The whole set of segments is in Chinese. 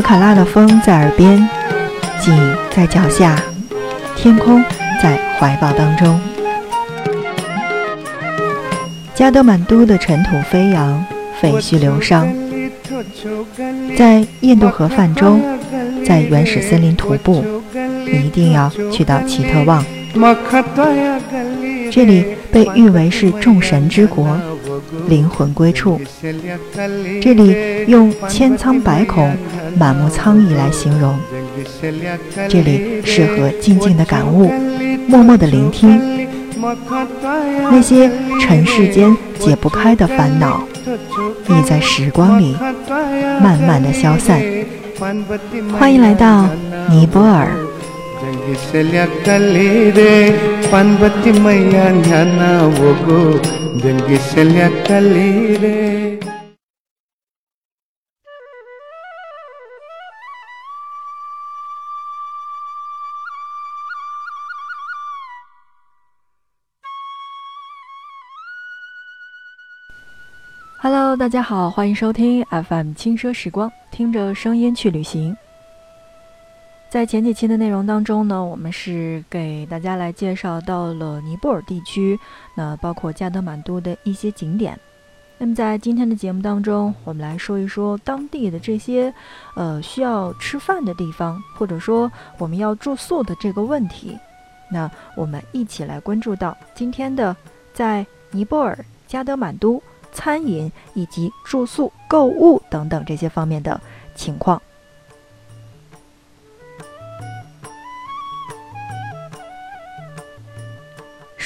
博卡拉的风在耳边，景在脚下，天空在怀抱当中。加德满都的尘土飞扬，废墟流伤，在印度河泛舟，在原始森林徒步，你一定要去到奇特旺。这里被誉为是众神之国。灵魂归处，这里用千疮百孔、满目苍痍来形容。这里适合静静的感悟，默默的聆听那些尘世间解不开的烦恼，已在时光里慢慢的消散。欢迎来到尼泊尔。Hello，大家好，欢迎收听 FM 轻奢时光，听着声音去旅行。在前几期的内容当中呢，我们是给大家来介绍到了尼泊尔地区，那包括加德满都的一些景点。那么在今天的节目当中，我们来说一说当地的这些呃需要吃饭的地方，或者说我们要住宿的这个问题。那我们一起来关注到今天的在尼泊尔加德满都餐饮以及住宿、购物等等这些方面的情况。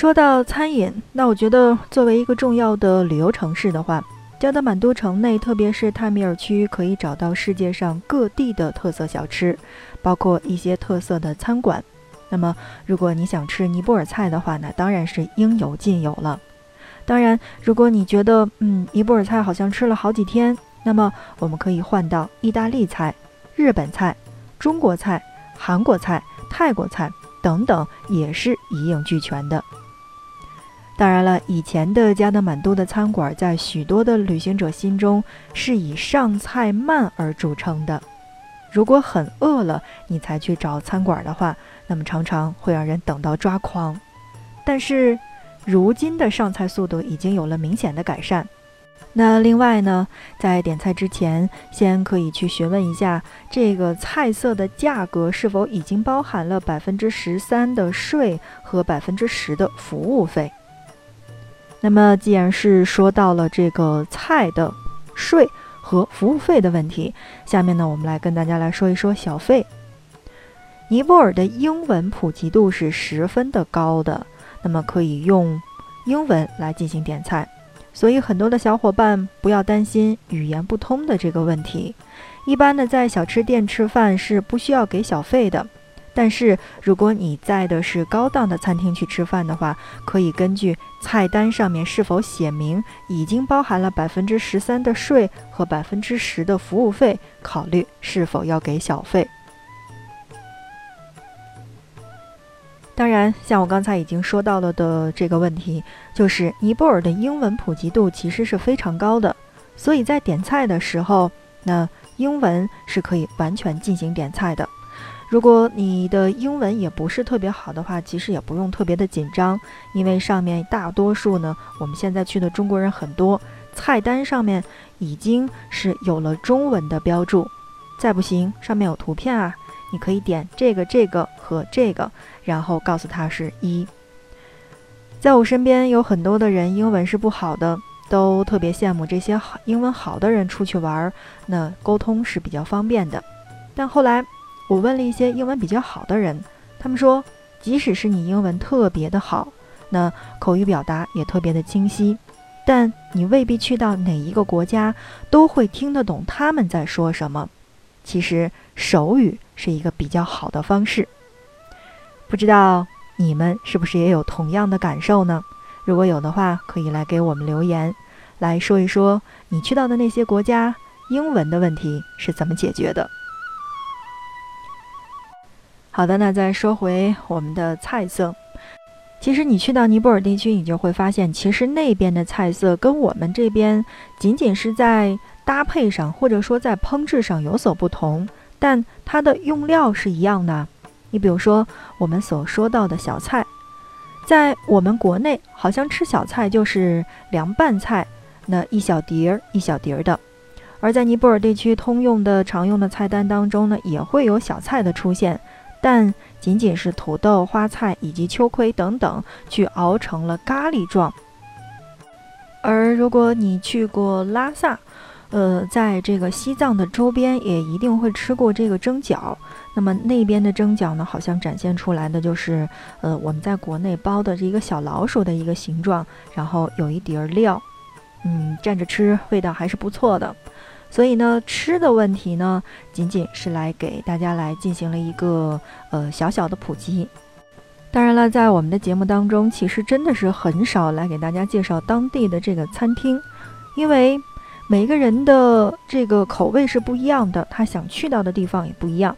说到餐饮，那我觉得作为一个重要的旅游城市的话，加德满都城内，特别是泰米尔区，可以找到世界上各地的特色小吃，包括一些特色的餐馆。那么，如果你想吃尼泊尔菜的话，那当然是应有尽有了。当然，如果你觉得嗯尼泊尔菜好像吃了好几天，那么我们可以换到意大利菜、日本菜、中国菜、韩国菜、泰国菜等等，也是一应俱全的。当然了，以前的加德满都的餐馆在许多的旅行者心中是以上菜慢而著称的。如果很饿了，你才去找餐馆的话，那么常常会让人等到抓狂。但是，如今的上菜速度已经有了明显的改善。那另外呢，在点菜之前，先可以去询问一下这个菜色的价格是否已经包含了百分之十三的税和百分之十的服务费。那么，既然是说到了这个菜的税和服务费的问题，下面呢，我们来跟大家来说一说小费。尼泊尔的英文普及度是十分的高的，那么可以用英文来进行点菜，所以很多的小伙伴不要担心语言不通的这个问题。一般呢，在小吃店吃饭是不需要给小费的。但是，如果你在的是高档的餐厅去吃饭的话，可以根据菜单上面是否写明已经包含了百分之十三的税和百分之十的服务费，考虑是否要给小费。当然，像我刚才已经说到了的这个问题，就是尼泊尔的英文普及度其实是非常高的，所以在点菜的时候，那英文是可以完全进行点菜的。如果你的英文也不是特别好的话，其实也不用特别的紧张，因为上面大多数呢，我们现在去的中国人很多，菜单上面已经是有了中文的标注。再不行，上面有图片啊，你可以点这个、这个和这个，然后告诉他是一。在我身边有很多的人英文是不好的，都特别羡慕这些好英文好的人出去玩，那沟通是比较方便的。但后来。我问了一些英文比较好的人，他们说，即使是你英文特别的好，那口语表达也特别的清晰，但你未必去到哪一个国家都会听得懂他们在说什么。其实手语是一个比较好的方式。不知道你们是不是也有同样的感受呢？如果有的话，可以来给我们留言，来说一说你去到的那些国家英文的问题是怎么解决的。好的，那再说回我们的菜色。其实你去到尼泊尔地区，你就会发现，其实那边的菜色跟我们这边仅仅是在搭配上，或者说在烹制上有所不同，但它的用料是一样的。你比如说我们所说到的小菜，在我们国内好像吃小菜就是凉拌菜，那一小碟儿一小碟儿的；而在尼泊尔地区通用的常用的菜单当中呢，也会有小菜的出现，但仅仅是土豆、花菜以及秋葵等等去熬成了咖喱状。而如果你去过拉萨，呃，在这个西藏的周边也一定会吃过这个蒸饺。那么那边的蒸饺呢，好像展现出来的就是，呃，我们在国内包的这一个小老鼠的一个形状，然后有一碟料，嗯，蘸着吃味道还是不错的。所以呢，吃的问题呢，仅仅是来给大家来进行了一个呃小小的普及。当然了，在我们的节目当中，其实真的是很少来给大家介绍当地的这个餐厅，因为每个人的这个口味是不一样的，他想去到的地方也不一样。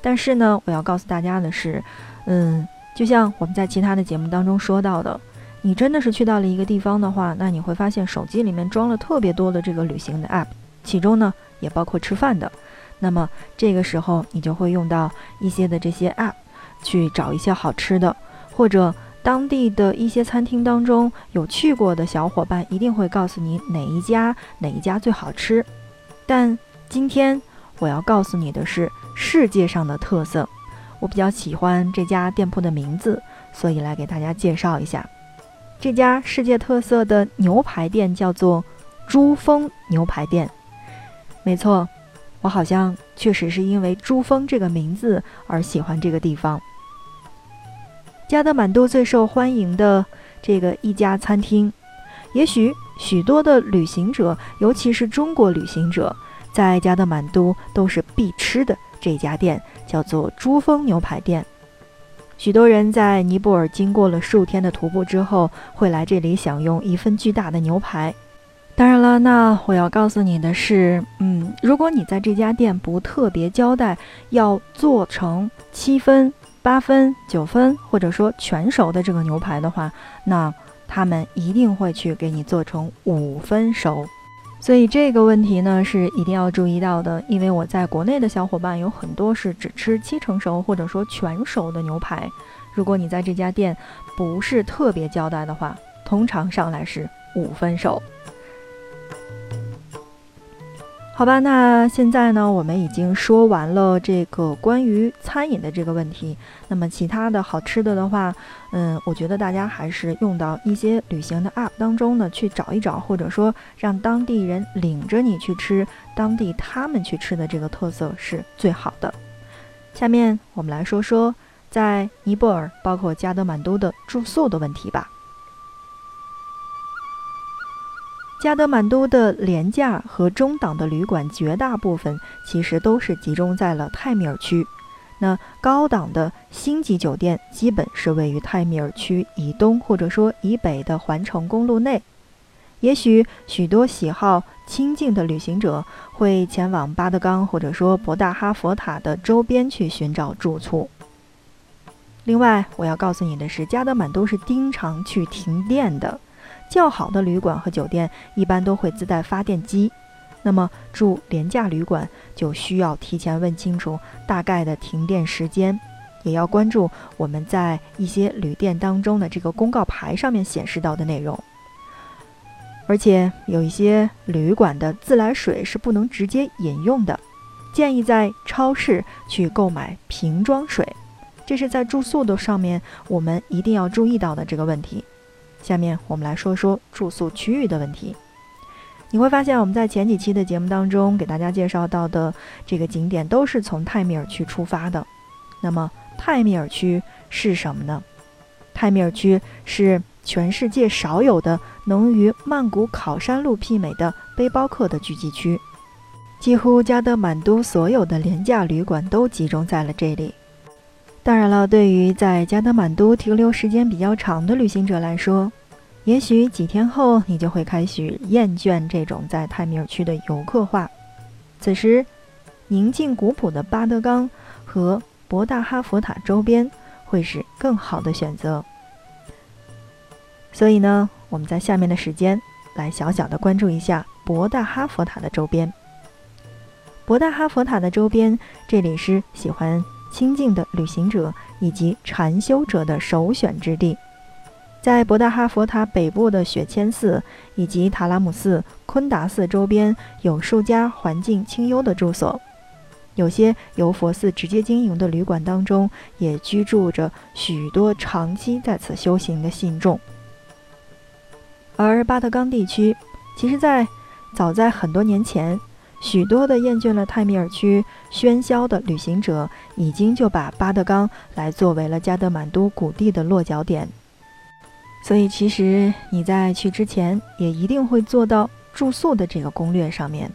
但是呢，我要告诉大家的是，嗯，就像我们在其他的节目当中说到的，你真的是去到了一个地方的话，那你会发现手机里面装了特别多的这个旅行的 app，其中呢也包括吃饭的。那么这个时候你就会用到一些的这些 app。去找一些好吃的，或者当地的一些餐厅当中有去过的小伙伴，一定会告诉你哪一家哪一家最好吃。但今天我要告诉你的是世界上的特色，我比较喜欢这家店铺的名字，所以来给大家介绍一下这家世界特色的牛排店，叫做珠峰牛排店。没错，我好像确实是因为珠峰这个名字而喜欢这个地方。加德满都最受欢迎的这个一家餐厅，也许许多的旅行者，尤其是中国旅行者，在加德满都都是必吃的这家店，叫做珠峰牛排店。许多人在尼泊尔经过了数天的徒步之后，会来这里享用一份巨大的牛排。当然了，那我要告诉你的是，嗯，如果你在这家店不特别交代，要做成七分。八分、九分，或者说全熟的这个牛排的话，那他们一定会去给你做成五分熟。所以这个问题呢是一定要注意到的，因为我在国内的小伙伴有很多是只吃七成熟或者说全熟的牛排。如果你在这家店不是特别交代的话，通常上来是五分熟。好吧，那现在呢，我们已经说完了这个关于餐饮的这个问题。那么其他的好吃的的话，嗯，我觉得大家还是用到一些旅行的 App 当中呢去找一找，或者说让当地人领着你去吃当地他们去吃的这个特色是最好的。下面我们来说说在尼泊尔，包括加德满都的住宿的问题吧。加德满都的廉价和中档的旅馆，绝大部分其实都是集中在了泰米尔区。那高档的星级酒店，基本是位于泰米尔区以东或者说以北的环城公路内。也许许多喜好清静的旅行者会前往巴德冈或者说博大哈佛塔的周边去寻找住处。另外，我要告诉你的是，加德满都是经常去停电的。较好的旅馆和酒店一般都会自带发电机，那么住廉价旅馆就需要提前问清楚大概的停电时间，也要关注我们在一些旅店当中的这个公告牌上面显示到的内容。而且有一些旅馆的自来水是不能直接饮用的，建议在超市去购买瓶装水，这是在住宿的上面我们一定要注意到的这个问题。下面我们来说说住宿区域的问题。你会发现，我们在前几期的节目当中给大家介绍到的这个景点都是从泰米尔区出发的。那么，泰米尔区是什么呢？泰米尔区是全世界少有的能与曼谷考山路媲美的背包客的聚集区，几乎加德满都所有的廉价旅馆都集中在了这里。当然了，对于在加德满都停留时间比较长的旅行者来说，也许几天后你就会开始厌倦这种在泰米尔区的游客化。此时，宁静古朴的巴德冈和博大哈佛塔周边会是更好的选择。所以呢，我们在下面的时间来小小的关注一下博大哈佛塔的周边。博大哈佛塔的周边，这里是喜欢清静的旅行者以及禅修者的首选之地。在博达哈佛塔北部的雪谦寺以及塔拉姆寺、昆达寺周边，有数家环境清幽的住所。有些由佛寺直接经营的旅馆当中，也居住着许多长期在此修行的信众。而巴特冈地区，其实，在早在很多年前，许多的厌倦了泰米尔区喧嚣的旅行者，已经就把巴德冈来作为了加德满都谷地的落脚点。所以，其实你在去之前，也一定会做到住宿的这个攻略上面。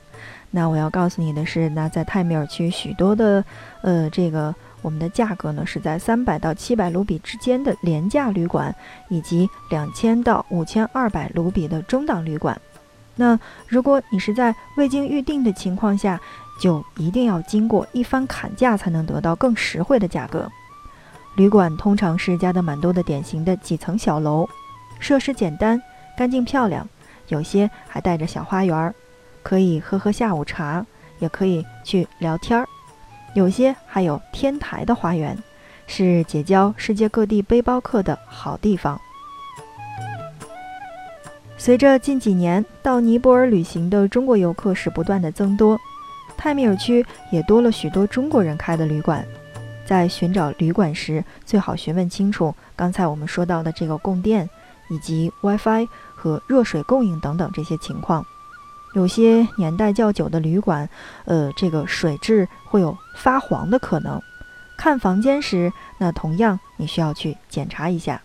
那我要告诉你的是，那在泰米尔区许多的，呃，这个我们的价格呢是在三百到七百卢比之间的廉价旅馆，以及两千到五千二百卢比的中档旅馆。那如果你是在未经预定的情况下，就一定要经过一番砍价才能得到更实惠的价格。旅馆通常是加德满都的典型的几层小楼，设施简单、干净漂亮，有些还带着小花园儿。可以喝喝下午茶，也可以去聊天儿。有些还有天台的花园，是结交世界各地背包客的好地方。随着近几年到尼泊尔旅行的中国游客是不断的增多，泰米尔区也多了许多中国人开的旅馆。在寻找旅馆时，最好询问清楚刚才我们说到的这个供电，以及 WiFi 和热水供应等等这些情况。有些年代较久的旅馆，呃，这个水质会有发黄的可能。看房间时，那同样你需要去检查一下。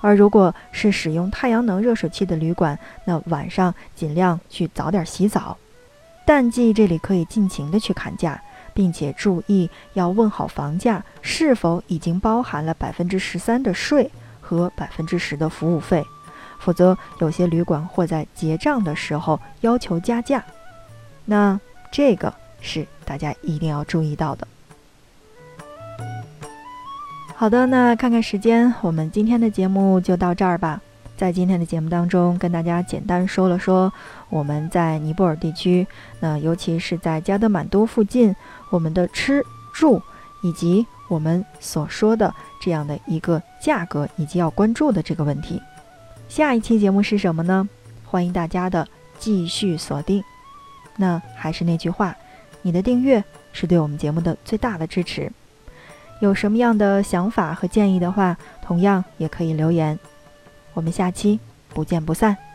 而如果是使用太阳能热水器的旅馆，那晚上尽量去早点洗澡。淡季这里可以尽情的去砍价，并且注意要问好房价是否已经包含了百分之十三的税和百分之十的服务费。否则，有些旅馆会在结账的时候要求加价，那这个是大家一定要注意到的。好的，那看看时间，我们今天的节目就到这儿吧。在今天的节目当中，跟大家简单说了说我们在尼泊尔地区，那尤其是在加德满都附近，我们的吃住以及我们所说的这样的一个价格以及要关注的这个问题。下一期节目是什么呢？欢迎大家的继续锁定。那还是那句话，你的订阅是对我们节目的最大的支持。有什么样的想法和建议的话，同样也可以留言。我们下期不见不散。